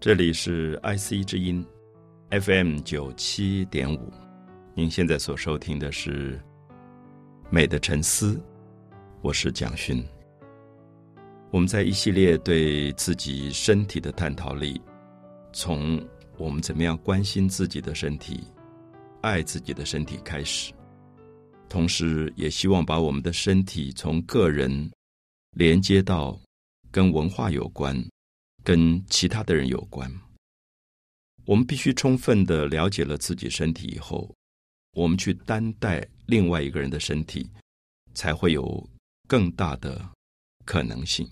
这里是 IC 之音 FM 九七点五，您现在所收听的是《美的沉思》，我是蒋勋。我们在一系列对自己身体的探讨里，从我们怎么样关心自己的身体、爱自己的身体开始，同时也希望把我们的身体从个人连接到跟文化有关。跟其他的人有关，我们必须充分的了解了自己身体以后，我们去担待另外一个人的身体，才会有更大的可能性。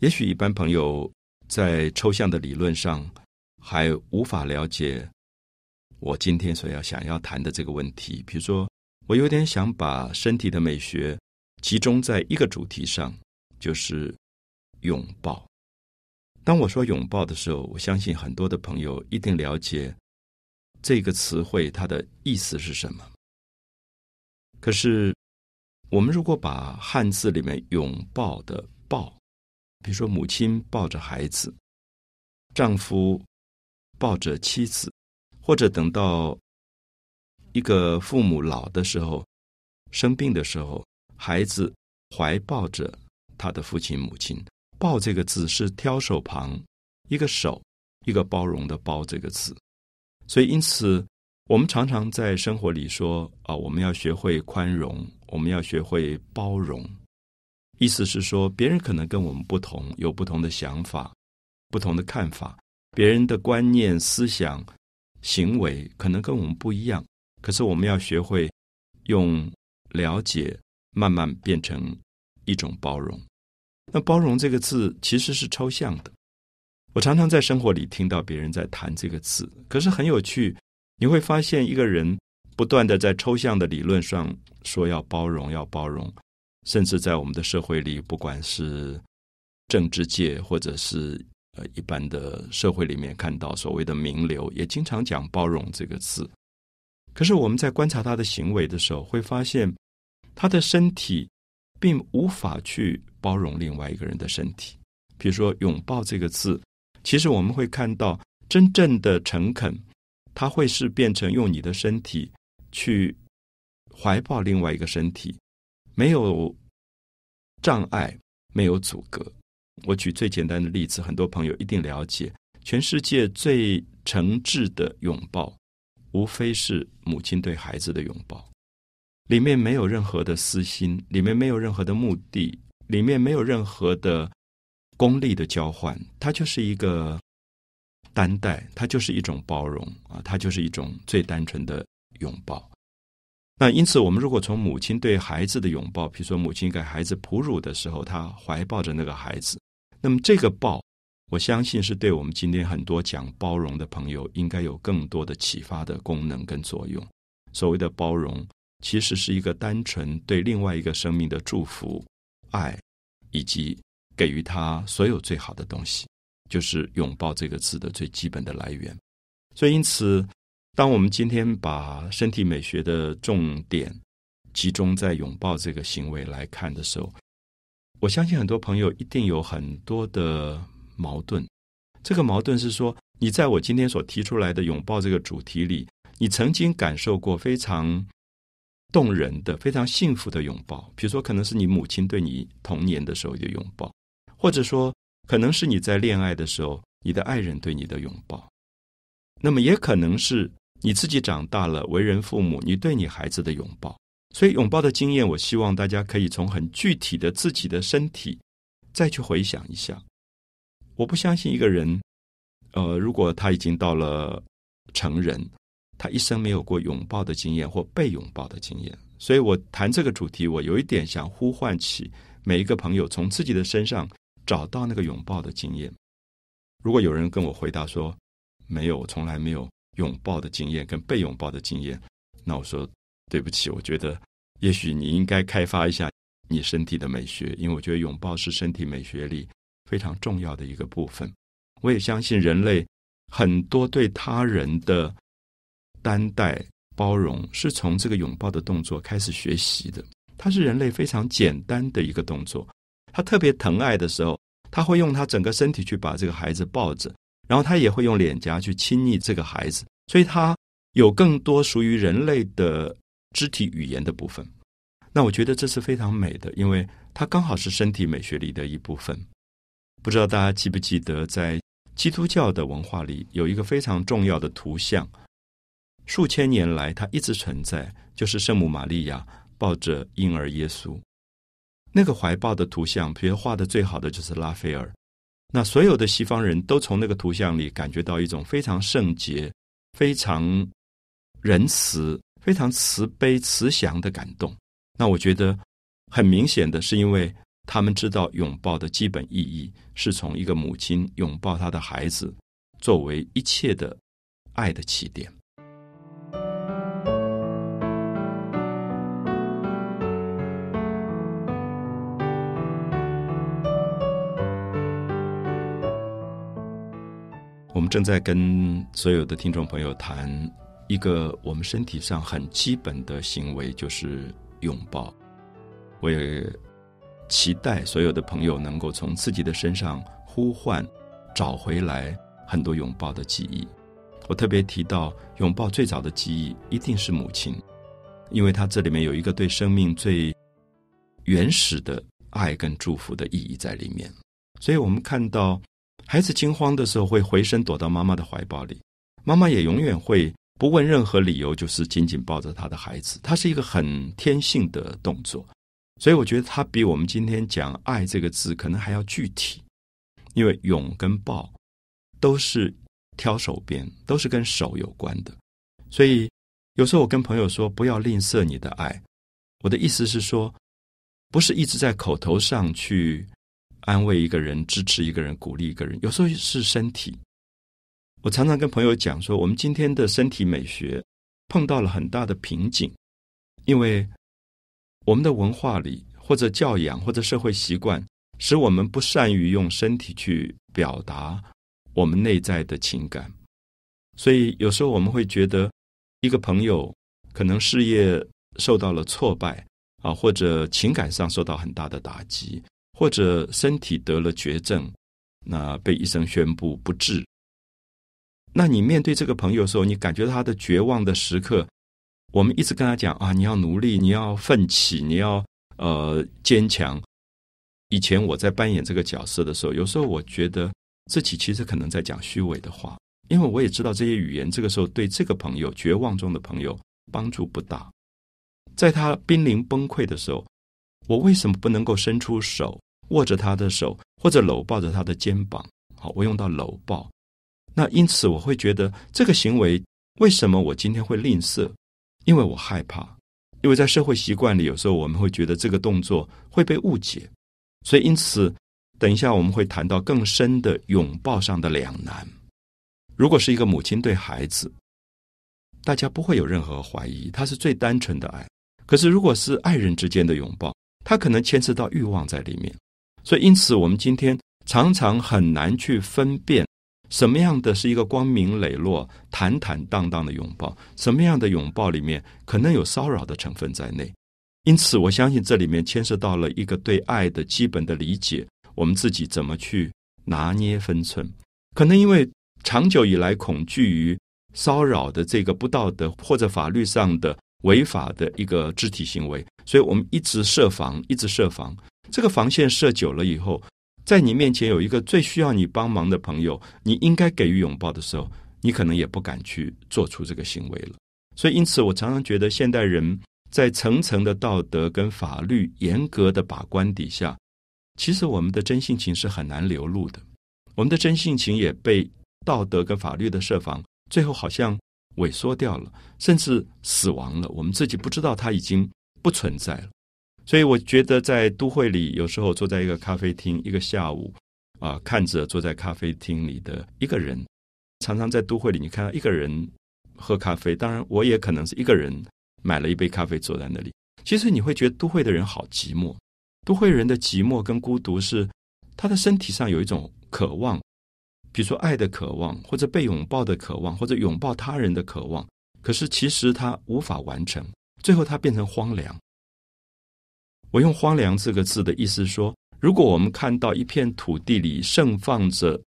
也许一般朋友在抽象的理论上还无法了解我今天所要想要谈的这个问题。比如说，我有点想把身体的美学集中在一个主题上，就是拥抱。当我说拥抱的时候，我相信很多的朋友一定了解这个词汇它的意思是什么。可是，我们如果把汉字里面“拥抱”的“抱”，比如说母亲抱着孩子，丈夫抱着妻子，或者等到一个父母老的时候、生病的时候，孩子怀抱着他的父亲母亲。抱这个字是挑手旁一个手，一个包容的包这个字，所以因此我们常常在生活里说啊，我们要学会宽容，我们要学会包容。意思是说，别人可能跟我们不同，有不同的想法、不同的看法，别人的观念、思想、行为可能跟我们不一样，可是我们要学会用了解慢慢变成一种包容。那包容这个字其实是抽象的。我常常在生活里听到别人在谈这个字，可是很有趣，你会发现一个人不断的在抽象的理论上说要包容，要包容，甚至在我们的社会里，不管是政治界或者是呃一般的社会里面看到所谓的名流，也经常讲包容这个字。可是我们在观察他的行为的时候，会发现他的身体并无法去。包容另外一个人的身体，比如说“拥抱”这个字，其实我们会看到真正的诚恳，它会是变成用你的身体去怀抱另外一个身体，没有障碍，没有阻隔。我举最简单的例子，很多朋友一定了解，全世界最诚挚的拥抱，无非是母亲对孩子的拥抱，里面没有任何的私心，里面没有任何的目的。里面没有任何的功利的交换，它就是一个担待，它就是一种包容啊，它就是一种最单纯的拥抱。那因此，我们如果从母亲对孩子的拥抱，比如说母亲给孩子哺乳的时候，她怀抱着那个孩子，那么这个抱，我相信是对我们今天很多讲包容的朋友，应该有更多的启发的功能跟作用。所谓的包容，其实是一个单纯对另外一个生命的祝福。爱，以及给予他所有最好的东西，就是“拥抱”这个字的最基本的来源。所以，因此，当我们今天把身体美学的重点集中在拥抱这个行为来看的时候，我相信很多朋友一定有很多的矛盾。这个矛盾是说，你在我今天所提出来的拥抱这个主题里，你曾经感受过非常。动人的、非常幸福的拥抱，比如说，可能是你母亲对你童年的时候的拥抱，或者说，可能是你在恋爱的时候，你的爱人对你的拥抱。那么，也可能是你自己长大了，为人父母，你对你孩子的拥抱。所以，拥抱的经验，我希望大家可以从很具体的自己的身体再去回想一下。我不相信一个人，呃，如果他已经到了成人。他一生没有过拥抱的经验或被拥抱的经验，所以我谈这个主题，我有一点想呼唤起每一个朋友从自己的身上找到那个拥抱的经验。如果有人跟我回答说没有，从来没有拥抱的经验跟被拥抱的经验，那我说对不起，我觉得也许你应该开发一下你身体的美学，因为我觉得拥抱是身体美学里非常重要的一个部分。我也相信人类很多对他人的。担待、包容，是从这个拥抱的动作开始学习的。它是人类非常简单的一个动作。他特别疼爱的时候，他会用他整个身体去把这个孩子抱着，然后他也会用脸颊去亲昵这个孩子，所以他有更多属于人类的肢体语言的部分。那我觉得这是非常美的，因为它刚好是身体美学里的一部分。不知道大家记不记得，在基督教的文化里有一个非常重要的图像，数千年来它一直存在，就是圣母玛利亚抱着婴儿耶稣。那个怀抱的图像，比如画的最好的就是拉斐尔。那所有的西方人都从那个图像里感觉到一种非常圣洁、非常仁慈、非常慈悲、慈祥的感动。那我觉得很明显的是，因为他们知道拥抱的基本意义是从一个母亲拥抱她的孩子，作为一切的爱的起点。我们正在跟所有的听众朋友谈一个我们身体上很基本的行为，就是拥抱。我也期待所有的朋友能够从自己的身上呼唤、找回来很多拥抱的记忆。我特别提到，拥抱最早的记忆一定是母亲，因为它这里面有一个对生命最原始的爱跟祝福的意义在里面。所以我们看到。孩子惊慌的时候，会回身躲到妈妈的怀抱里，妈妈也永远会不问任何理由，就是紧紧抱着他的孩子。他是一个很天性的动作，所以我觉得他比我们今天讲“爱”这个字可能还要具体，因为拥跟抱都是挑手边，都是跟手有关的。所以有时候我跟朋友说，不要吝啬你的爱。我的意思是说，不是一直在口头上去。安慰一个人，支持一个人，鼓励一个人，有时候是身体。我常常跟朋友讲说，我们今天的身体美学碰到了很大的瓶颈，因为我们的文化里，或者教养，或者社会习惯，使我们不善于用身体去表达我们内在的情感。所以有时候我们会觉得，一个朋友可能事业受到了挫败啊，或者情感上受到很大的打击。或者身体得了绝症，那被医生宣布不治。那你面对这个朋友的时候，你感觉他的绝望的时刻，我们一直跟他讲啊，你要努力，你要奋起，你要呃坚强。以前我在扮演这个角色的时候，有时候我觉得自己其实可能在讲虚伪的话，因为我也知道这些语言这个时候对这个朋友绝望中的朋友帮助不大。在他濒临崩溃的时候，我为什么不能够伸出手？握着他的手，或者搂抱着他的肩膀，好，我用到搂抱。那因此我会觉得这个行为为什么我今天会吝啬？因为我害怕，因为在社会习惯里，有时候我们会觉得这个动作会被误解，所以因此，等一下我们会谈到更深的拥抱上的两难。如果是一个母亲对孩子，大家不会有任何怀疑，他是最单纯的爱。可是如果是爱人之间的拥抱，他可能牵涉到欲望在里面。所以，因此，我们今天常常很难去分辨什么样的是一个光明磊落、坦坦荡荡的拥抱，什么样的拥抱里面可能有骚扰的成分在内。因此，我相信这里面牵涉到了一个对爱的基本的理解，我们自己怎么去拿捏分寸。可能因为长久以来恐惧于骚扰的这个不道德或者法律上的违法的一个肢体行为，所以我们一直设防，一直设防。这个防线设久了以后，在你面前有一个最需要你帮忙的朋友，你应该给予拥抱的时候，你可能也不敢去做出这个行为了。所以，因此我常常觉得，现代人在层层的道德跟法律严格的把关底下，其实我们的真性情是很难流露的。我们的真性情也被道德跟法律的设防，最后好像萎缩掉了，甚至死亡了。我们自己不知道它已经不存在了。所以我觉得，在都会里，有时候坐在一个咖啡厅，一个下午，啊，看着坐在咖啡厅里的一个人，常常在都会里，你看到一个人喝咖啡。当然，我也可能是一个人买了一杯咖啡坐在那里。其实你会觉得都会的人好寂寞。都会人的寂寞跟孤独是他的身体上有一种渴望，比如说爱的渴望，或者被拥抱的渴望，或者拥抱他人的渴望。可是其实他无法完成，最后他变成荒凉。我用“荒凉”这个字的意思说，如果我们看到一片土地里盛放着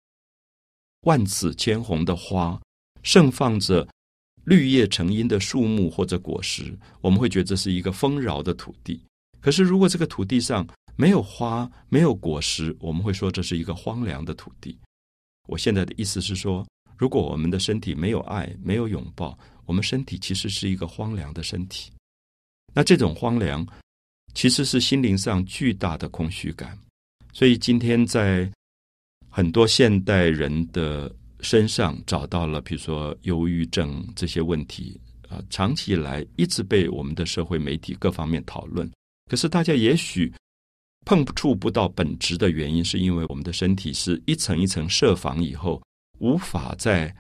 万紫千红的花，盛放着绿叶成荫的树木或者果实，我们会觉得这是一个丰饶的土地。可是，如果这个土地上没有花、没有果实，我们会说这是一个荒凉的土地。我现在的意思是说，如果我们的身体没有爱、没有拥抱，我们身体其实是一个荒凉的身体。那这种荒凉，其实是心灵上巨大的空虚感。所以今天在很多现代人的身上找到了，比如说忧郁症这些问题啊，长期以来一直被我们的社会媒体各方面讨论。可是大家也许碰触不到本质的原因，是因为我们的身体是一层一层设防以后，无法再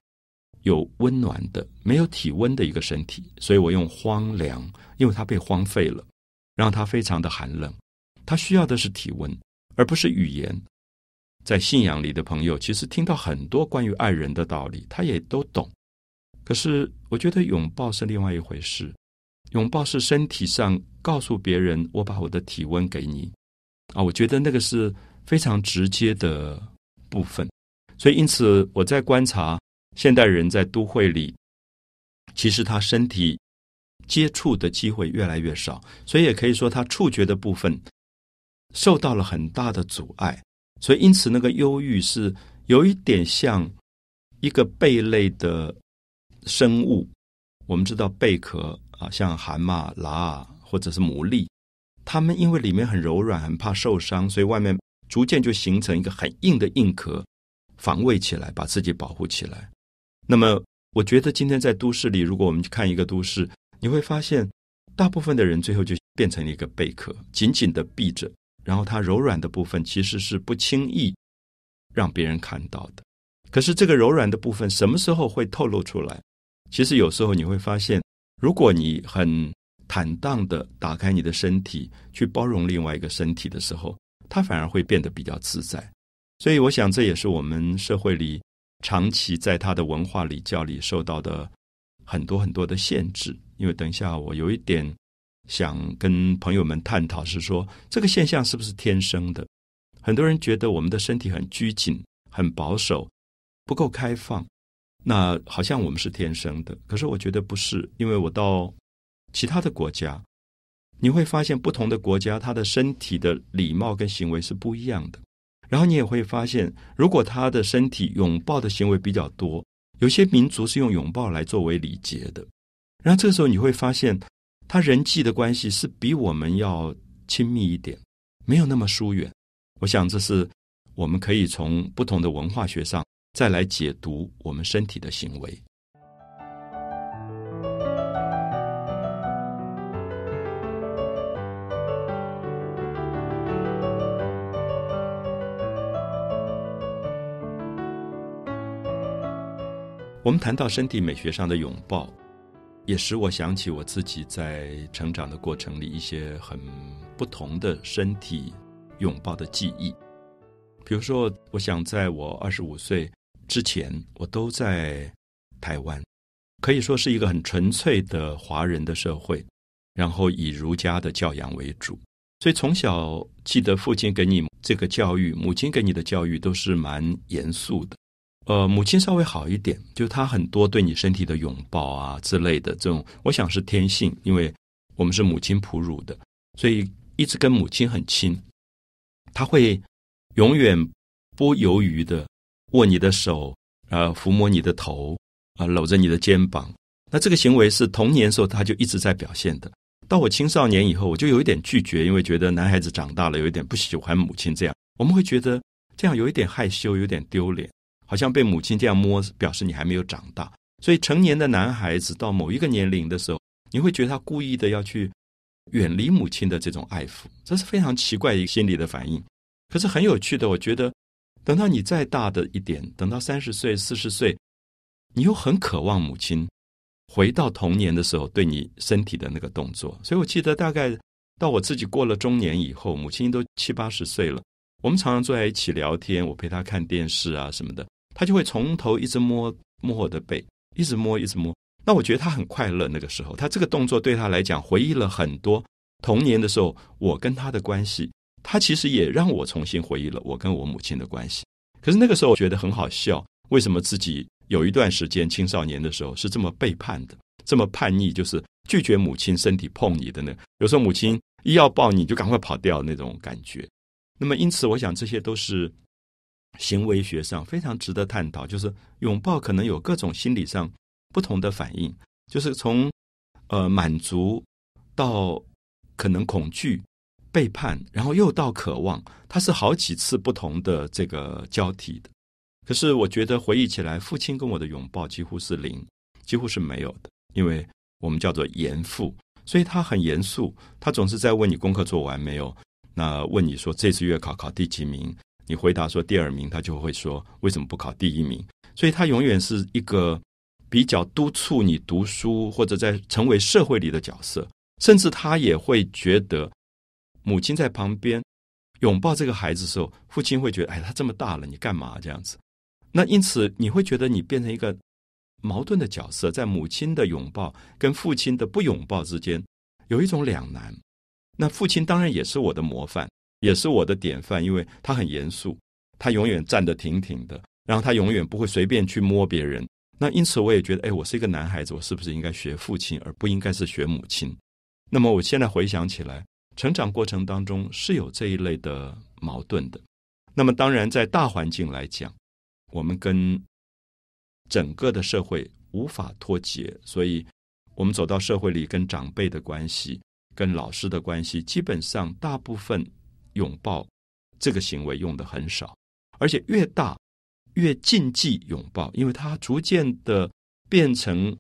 有温暖的、没有体温的一个身体。所以我用荒凉，因为它被荒废了，让它非常的寒冷。它需要的是体温，而不是语言。在信仰里的朋友，其实听到很多关于爱人的道理，他也都懂。可是我觉得拥抱是另外一回事。拥抱是身体上告诉别人，我把我的体温给你啊！我觉得那个是非常直接的部分。所以，因此我在观察现代人在都会里，其实他身体接触的机会越来越少，所以也可以说他触觉的部分受到了很大的阻碍。所以，因此那个忧郁是有一点像一个贝类的生物。我们知道贝壳。啊，像蛤蟆、拉或者是牡蛎，他们因为里面很柔软，很怕受伤，所以外面逐渐就形成一个很硬的硬壳，防卫起来，把自己保护起来。那么，我觉得今天在都市里，如果我们去看一个都市，你会发现，大部分的人最后就变成了一个贝壳，紧紧的闭着，然后它柔软的部分其实是不轻易让别人看到的。可是，这个柔软的部分什么时候会透露出来？其实有时候你会发现。如果你很坦荡的打开你的身体，去包容另外一个身体的时候，它反而会变得比较自在。所以，我想这也是我们社会里长期在他的文化里教里受到的很多很多的限制。因为等一下我有一点想跟朋友们探讨，是说这个现象是不是天生的？很多人觉得我们的身体很拘谨、很保守、不够开放。那好像我们是天生的，可是我觉得不是，因为我到其他的国家，你会发现不同的国家，他的身体的礼貌跟行为是不一样的。然后你也会发现，如果他的身体拥抱的行为比较多，有些民族是用拥抱来作为礼节的。然后这个时候你会发现，他人际的关系是比我们要亲密一点，没有那么疏远。我想这是我们可以从不同的文化学上。再来解读我们身体的行为。我们谈到身体美学上的拥抱，也使我想起我自己在成长的过程里一些很不同的身体拥抱的记忆。比如说，我想在我二十五岁。之前我都在台湾，可以说是一个很纯粹的华人的社会，然后以儒家的教养为主，所以从小记得父亲给你这个教育，母亲给你的教育都是蛮严肃的。呃，母亲稍微好一点，就她很多对你身体的拥抱啊之类的这种，我想是天性，因为我们是母亲哺乳的，所以一直跟母亲很亲，他会永远不犹豫的。握你的手，啊，抚摸你的头，啊，搂着你的肩膀。那这个行为是童年时候他就一直在表现的。到我青少年以后，我就有一点拒绝，因为觉得男孩子长大了有一点不喜欢母亲这样。我们会觉得这样有一点害羞，有点丢脸，好像被母亲这样摸，表示你还没有长大。所以成年的男孩子到某一个年龄的时候，你会觉得他故意的要去远离母亲的这种爱抚，这是非常奇怪一个心理的反应。可是很有趣的，我觉得。等到你再大的一点，等到三十岁、四十岁，你又很渴望母亲回到童年的时候对你身体的那个动作。所以我记得，大概到我自己过了中年以后，母亲都七八十岁了，我们常常坐在一起聊天，我陪她看电视啊什么的，他就会从头一直摸摸我的背，一直摸，一直摸。那我觉得他很快乐。那个时候，他这个动作对他来讲，回忆了很多童年的时候我跟他的关系。他其实也让我重新回忆了我跟我母亲的关系。可是那个时候我觉得很好笑，为什么自己有一段时间青少年的时候是这么背叛的，这么叛逆，就是拒绝母亲身体碰你的呢？有时候母亲一要抱你就赶快跑掉那种感觉。那么因此，我想这些都是行为学上非常值得探讨。就是拥抱可能有各种心理上不同的反应，就是从呃满足到可能恐惧。背叛，然后又到渴望，它是好几次不同的这个交替的。可是我觉得回忆起来，父亲跟我的拥抱几乎是零，几乎是没有的。因为我们叫做严父，所以他很严肃，他总是在问你功课做完没有。那问你说这次月考考第几名，你回答说第二名，他就会说为什么不考第一名？所以他永远是一个比较督促你读书或者在成为社会里的角色，甚至他也会觉得。母亲在旁边拥抱这个孩子的时候，父亲会觉得：“哎，他这么大了，你干嘛这样子？”那因此你会觉得你变成一个矛盾的角色，在母亲的拥抱跟父亲的不拥抱之间有一种两难。那父亲当然也是我的模范，也是我的典范，因为他很严肃，他永远站得挺挺的，然后他永远不会随便去摸别人。那因此我也觉得：“哎，我是一个男孩子，我是不是应该学父亲，而不应该是学母亲？”那么我现在回想起来。成长过程当中是有这一类的矛盾的。那么，当然在大环境来讲，我们跟整个的社会无法脱节，所以我们走到社会里，跟长辈的关系、跟老师的关系，基本上大部分拥抱这个行为用的很少，而且越大越禁忌拥抱，因为它逐渐的变成。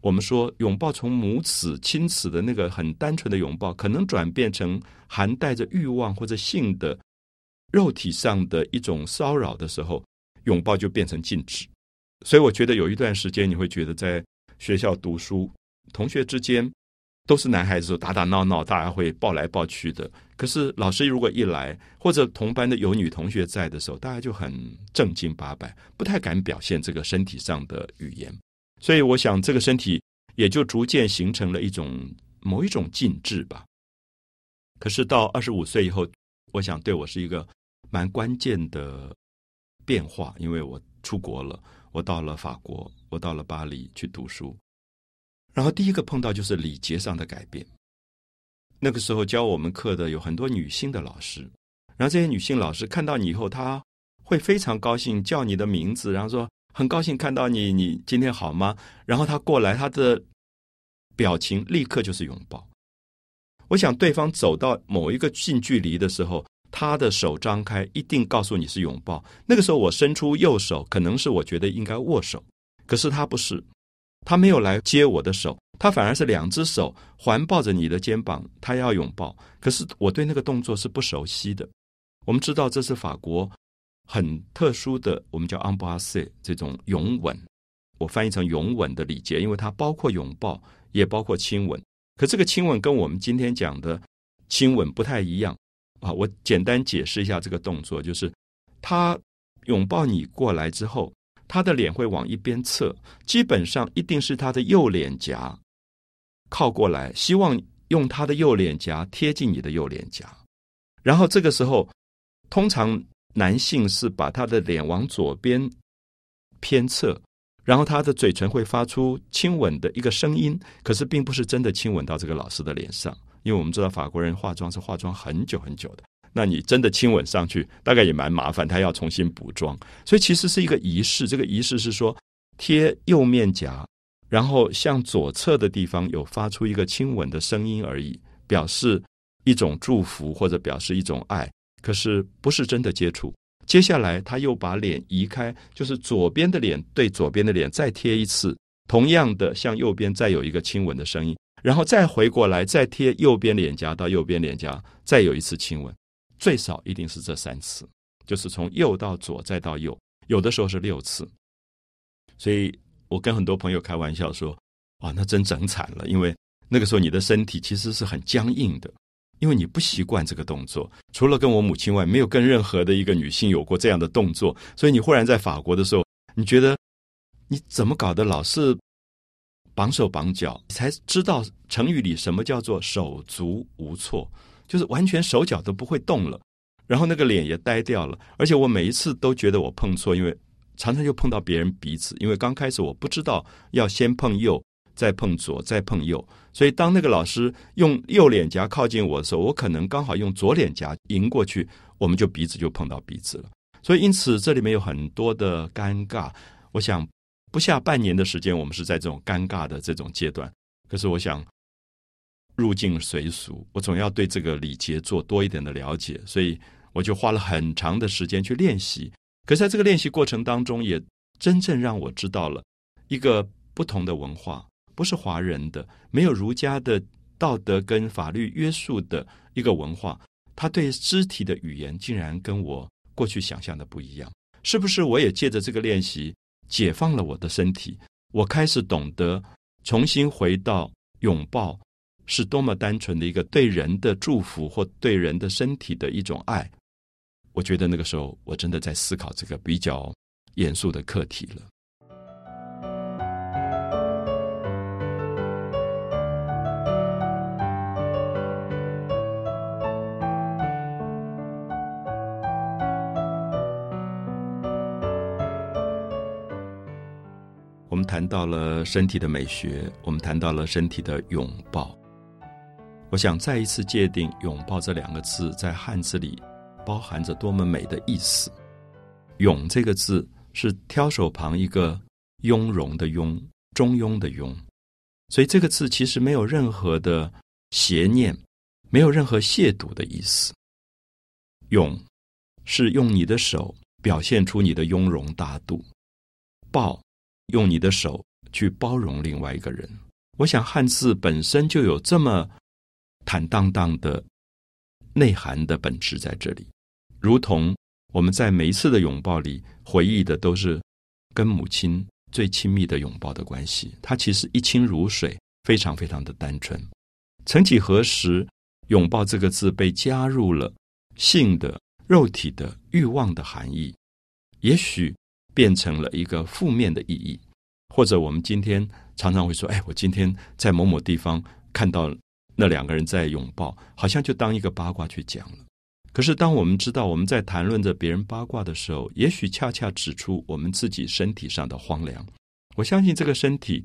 我们说拥抱从母子亲子的那个很单纯的拥抱，可能转变成含带着欲望或者性的肉体上的一种骚扰的时候，拥抱就变成禁止。所以我觉得有一段时间，你会觉得在学校读书，同学之间都是男孩子，打打闹闹，大家会抱来抱去的。可是老师如果一来，或者同班的有女同学在的时候，大家就很正经八百，不太敢表现这个身体上的语言。所以，我想这个身体也就逐渐形成了一种某一种禁制吧。可是到二十五岁以后，我想对我是一个蛮关键的变化，因为我出国了，我到了法国，我到了巴黎去读书。然后第一个碰到就是礼节上的改变。那个时候教我们课的有很多女性的老师，然后这些女性老师看到你以后，她会非常高兴，叫你的名字，然后说。很高兴看到你，你今天好吗？然后她过来，她的表情立刻就是拥抱。我想对方走到某一个近距离的时候，他的手张开，一定告诉你是拥抱。那个时候我伸出右手，可能是我觉得应该握手，可是他不是，他没有来接我的手，他反而是两只手环抱着你的肩膀，他要拥抱。可是我对那个动作是不熟悉的。我们知道这是法国。很特殊的，我们叫 embrace 这种拥吻，我翻译成拥吻的礼节，因为它包括拥抱，也包括亲吻。可这个亲吻跟我们今天讲的亲吻不太一样啊。我简单解释一下这个动作，就是他拥抱你过来之后，他的脸会往一边侧，基本上一定是他的右脸颊靠过来，希望用他的右脸颊贴近你的右脸颊。然后这个时候，通常。男性是把他的脸往左边偏侧，然后他的嘴唇会发出亲吻的一个声音，可是并不是真的亲吻到这个老师的脸上，因为我们知道法国人化妆是化妆很久很久的，那你真的亲吻上去，大概也蛮麻烦，他要重新补妆，所以其实是一个仪式。这个仪式是说贴右面颊，然后向左侧的地方有发出一个亲吻的声音而已，表示一种祝福或者表示一种爱。可是不是真的接触。接下来他又把脸移开，就是左边的脸对左边的脸再贴一次，同样的向右边再有一个亲吻的声音，然后再回过来再贴右边脸颊到右边脸颊，再有一次亲吻，最少一定是这三次，就是从右到左再到右，有的时候是六次。所以我跟很多朋友开玩笑说：“哇，那真整惨了，因为那个时候你的身体其实是很僵硬的。”因为你不习惯这个动作，除了跟我母亲外，没有跟任何的一个女性有过这样的动作，所以你忽然在法国的时候，你觉得你怎么搞的，老是绑手绑脚，才知道成语里什么叫做手足无措，就是完全手脚都不会动了，然后那个脸也呆掉了，而且我每一次都觉得我碰错，因为常常就碰到别人鼻子，因为刚开始我不知道要先碰右，再碰左，再碰右，所以当那个老师用右脸颊靠近我的时候，我可能刚好用左脸颊迎过去，我们就鼻子就碰到鼻子了。所以因此这里面有很多的尴尬。我想不下半年的时间，我们是在这种尴尬的这种阶段。可是我想入境随俗，我总要对这个礼节做多一点的了解，所以我就花了很长的时间去练习。可在这个练习过程当中，也真正让我知道了一个不同的文化，不是华人的，没有儒家的道德跟法律约束的一个文化，他对肢体的语言竟然跟我过去想象的不一样。是不是我也借着这个练习解放了我的身体？我开始懂得重新回到拥抱是多么单纯的一个对人的祝福，或对人的身体的一种爱。我觉得那个时候，我真的在思考这个比较严肃的课题了。我们谈到了身体的美学，我们谈到了身体的拥抱。我想再一次界定“拥抱”这两个字在汉字里。包含着多么美的意思！“勇”这个字是挑手旁一个“雍容”的“雍”，中庸的“庸”，所以这个字其实没有任何的邪念，没有任何亵渎的意思。“勇”是用你的手表现出你的雍容大度，“抱”用你的手去包容另外一个人。我想汉字本身就有这么坦荡荡的。内涵的本质在这里，如同我们在每一次的拥抱里回忆的都是跟母亲最亲密的拥抱的关系。它其实一清如水，非常非常的单纯。曾几何时，拥抱这个字被加入了性的、肉体的欲望的含义，也许变成了一个负面的意义。或者我们今天常常会说：“哎，我今天在某某地方看到。”那两个人在拥抱，好像就当一个八卦去讲了。可是，当我们知道我们在谈论着别人八卦的时候，也许恰恰指出我们自己身体上的荒凉。我相信这个身体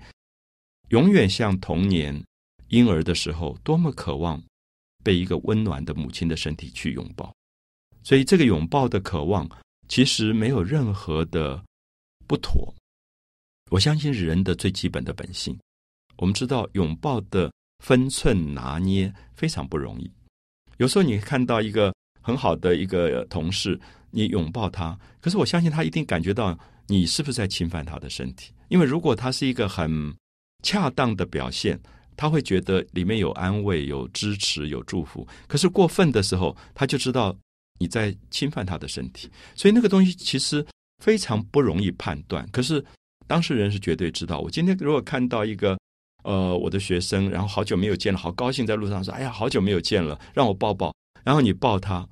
永远像童年婴儿的时候，多么渴望被一个温暖的母亲的身体去拥抱。所以，这个拥抱的渴望其实没有任何的不妥。我相信人的最基本的本性。我们知道拥抱的。分寸拿捏非常不容易。有时候你看到一个很好的一个同事，你拥抱他，可是我相信他一定感觉到你是不是在侵犯他的身体。因为如果他是一个很恰当的表现，他会觉得里面有安慰、有支持、有祝福。可是过分的时候，他就知道你在侵犯他的身体。所以那个东西其实非常不容易判断。可是当事人是绝对知道。我今天如果看到一个。呃，我的学生，然后好久没有见了，好高兴，在路上说：“哎呀，好久没有见了，让我抱抱。”然后你抱他，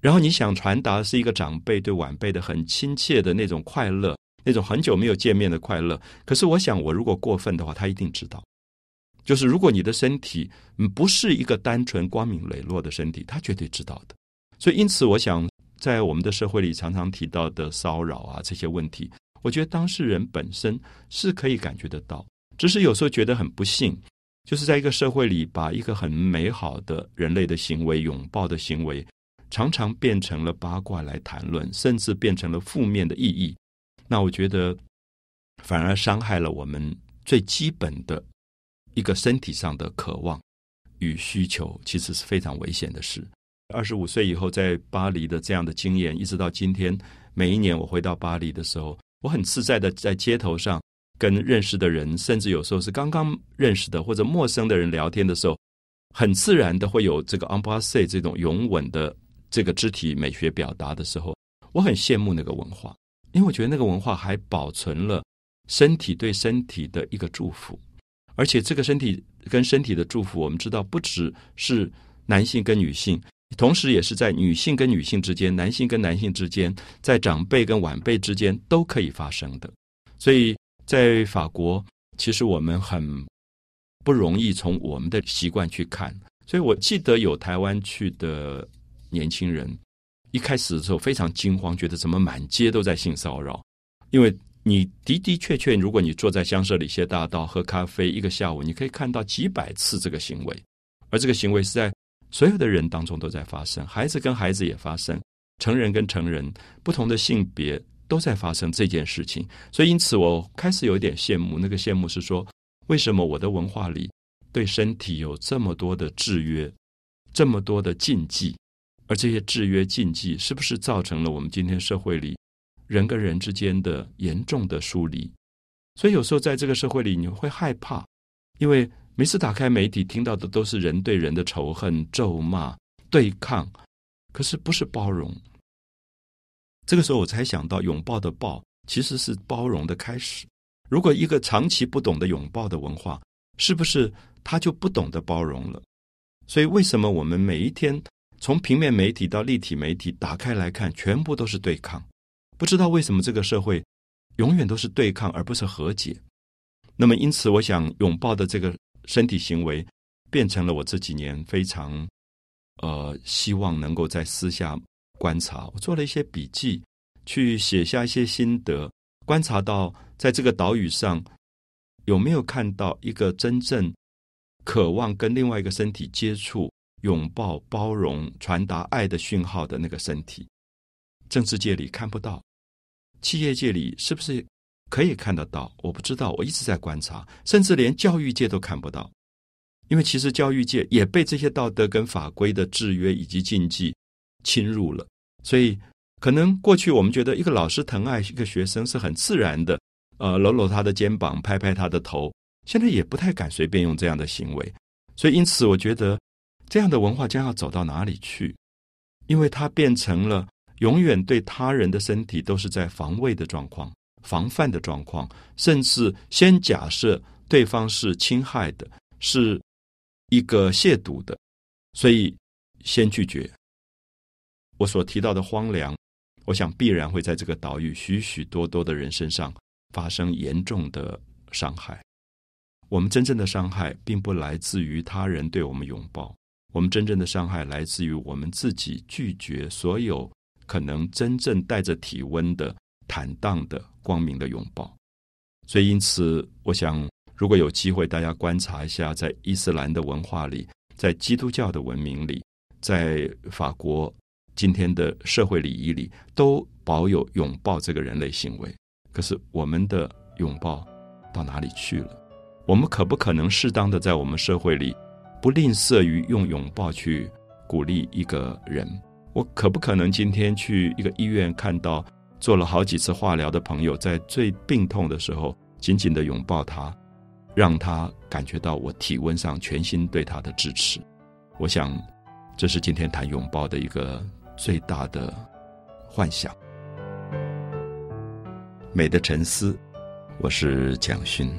然后你想传达是一个长辈对晚辈的很亲切的那种快乐，那种很久没有见面的快乐。可是我想，我如果过分的话，他一定知道。就是如果你的身体不是一个单纯光明磊落的身体，他绝对知道的。所以，因此，我想在我们的社会里常常提到的骚扰啊这些问题，我觉得当事人本身是可以感觉得到。只是有时候觉得很不幸，就是在一个社会里，把一个很美好的人类的行为、拥抱的行为，常常变成了八卦来谈论，甚至变成了负面的意义。那我觉得，反而伤害了我们最基本的一个身体上的渴望与需求，其实是非常危险的事。二十五岁以后在巴黎的这样的经验，一直到今天，每一年我回到巴黎的时候，我很自在的在街头上。跟认识的人，甚至有时候是刚刚认识的或者陌生的人聊天的时候，很自然的会有这个 embrace 这种拥吻的这个肢体美学表达的时候，我很羡慕那个文化，因为我觉得那个文化还保存了身体对身体的一个祝福，而且这个身体跟身体的祝福，我们知道不只是男性跟女性，同时也是在女性跟女性之间、男性跟男性之间、在长辈跟晚辈之间都可以发生的，所以。在法国，其实我们很不容易从我们的习惯去看，所以我记得有台湾去的年轻人，一开始的时候非常惊慌，觉得怎么满街都在性骚扰，因为你的的确确，如果你坐在香舍里谢大道喝咖啡一个下午，你可以看到几百次这个行为，而这个行为是在所有的人当中都在发生，孩子跟孩子也发生，成人跟成人不同的性别都在发生这件事情。所以，因此我开始有点羡慕，那个羡慕是说，为什么我的文化里对身体有这么多的制约，这么多的禁忌，而这些制约禁忌是不是造成了我们今天社会里？人跟人之间的严重的疏离，所以有时候在这个社会里，你会害怕，因为每次打开媒体听到的都是人对人的仇恨、咒骂、对抗，可是不是包容。这个时候我才想到，拥抱的抱其实是包容的开始。如果一个长期不懂得拥抱的文化，是不是他就不懂得包容了？所以为什么我们每一天从平面媒体到立体媒体打开来看，全部都是对抗？不知道为什么这个社会永远都是对抗，而不是和解。那么，因此，我想拥抱的这个身体行为，变成了我这几年非常呃希望能够在私下观察。我做了一些笔记，去写下一些心得，观察到在这个岛屿上有没有看到一个真正渴望跟另外一个身体接触、拥抱、包容、传达爱的讯号的那个身体。政治界里看不到。企业界里是不是可以看得到？我不知道，我一直在观察，甚至连教育界都看不到，因为其实教育界也被这些道德跟法规的制约以及禁忌侵入了。所以，可能过去我们觉得一个老师疼爱一个学生是很自然的，呃，搂搂他的肩膀，拍拍他的头，现在也不太敢随便用这样的行为。所以，因此，我觉得这样的文化将要走到哪里去？因为它变成了。永远对他人的身体都是在防卫的状况、防范的状况，甚至先假设对方是侵害的，是一个亵渎的，所以先拒绝。我所提到的荒凉，我想必然会在这个岛屿许许多多的人身上发生严重的伤害。我们真正的伤害，并不来自于他人对我们拥抱，我们真正的伤害来自于我们自己拒绝所有。可能真正带着体温的、坦荡的、光明的拥抱，所以因此，我想，如果有机会，大家观察一下，在伊斯兰的文化里，在基督教的文明里，在法国今天的社会礼仪里，都保有拥抱这个人类行为。可是，我们的拥抱到哪里去了？我们可不可能适当的在我们社会里，不吝啬于用拥抱去鼓励一个人？我可不可能今天去一个医院，看到做了好几次化疗的朋友，在最病痛的时候，紧紧的拥抱他，让他感觉到我体温上全心对他的支持？我想，这是今天谈拥抱的一个最大的幻想。美的沉思，我是蒋勋。